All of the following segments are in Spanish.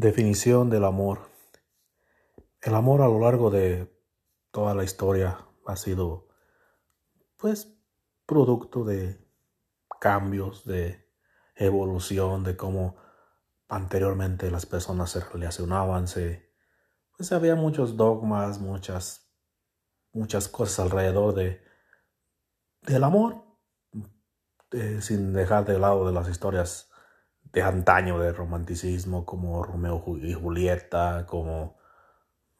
Definición del amor. El amor a lo largo de toda la historia ha sido, pues, producto de cambios, de evolución, de cómo anteriormente las personas se relacionaban, se, pues había muchos dogmas, muchas, muchas cosas alrededor de, del amor, eh, sin dejar de lado de las historias de antaño de romanticismo como Romeo y Julieta, como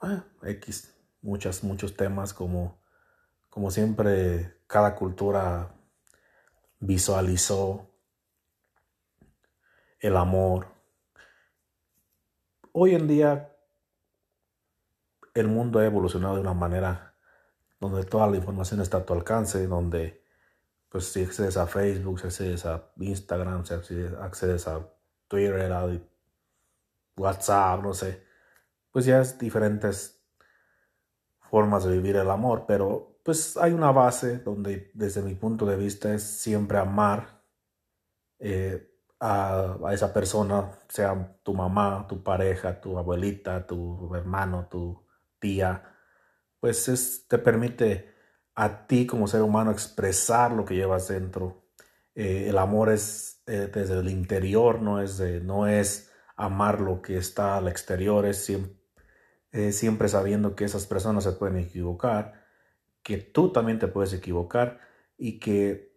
eh, X, muchas, muchos temas como, como siempre cada cultura visualizó el amor. Hoy en día el mundo ha evolucionado de una manera donde toda la información está a tu alcance, donde pues si accedes a Facebook, si accedes a Instagram, si accedes a Twitter, a WhatsApp, no sé, pues ya es diferentes formas de vivir el amor, pero pues hay una base donde desde mi punto de vista es siempre amar eh, a, esa persona, sea tu mamá, tu pareja, tu abuelita, tu hermano, tu tía, pues es, te permite a ti como ser humano expresar lo que llevas dentro. Eh, el amor es eh, desde el interior, no es, de, no es amar lo que está al exterior, es siempre, siempre sabiendo que esas personas se pueden equivocar, que tú también te puedes equivocar y que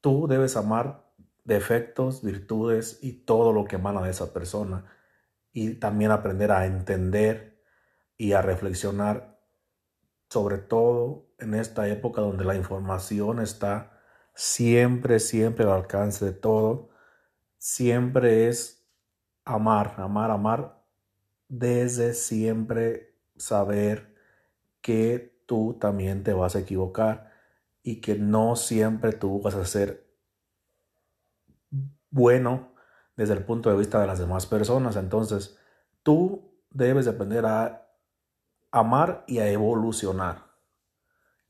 tú debes amar defectos, virtudes y todo lo que emana de esa persona. Y también aprender a entender y a reflexionar sobre todo en esta época donde la información está siempre, siempre al alcance de todo, siempre es amar, amar, amar, desde siempre saber que tú también te vas a equivocar y que no siempre tú vas a ser bueno desde el punto de vista de las demás personas. Entonces, tú debes aprender a amar y a evolucionar.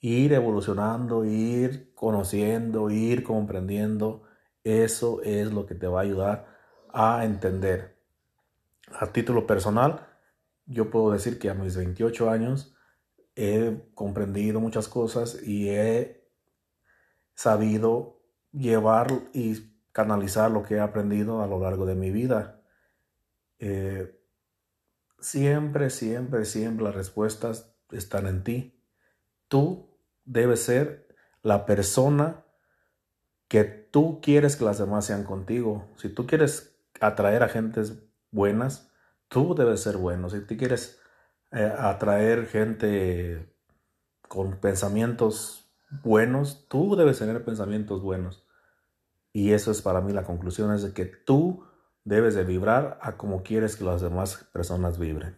Ir evolucionando, ir conociendo, ir comprendiendo. Eso es lo que te va a ayudar a entender. A título personal, yo puedo decir que a mis 28 años he comprendido muchas cosas y he sabido llevar y canalizar lo que he aprendido a lo largo de mi vida. Eh, Siempre, siempre, siempre las respuestas están en ti. Tú debes ser la persona que tú quieres que las demás sean contigo. Si tú quieres atraer a gentes buenas, tú debes ser bueno. Si tú quieres eh, atraer gente con pensamientos buenos, tú debes tener pensamientos buenos. Y eso es para mí la conclusión, es de que tú debes de vibrar a como quieres que las demás personas vibren.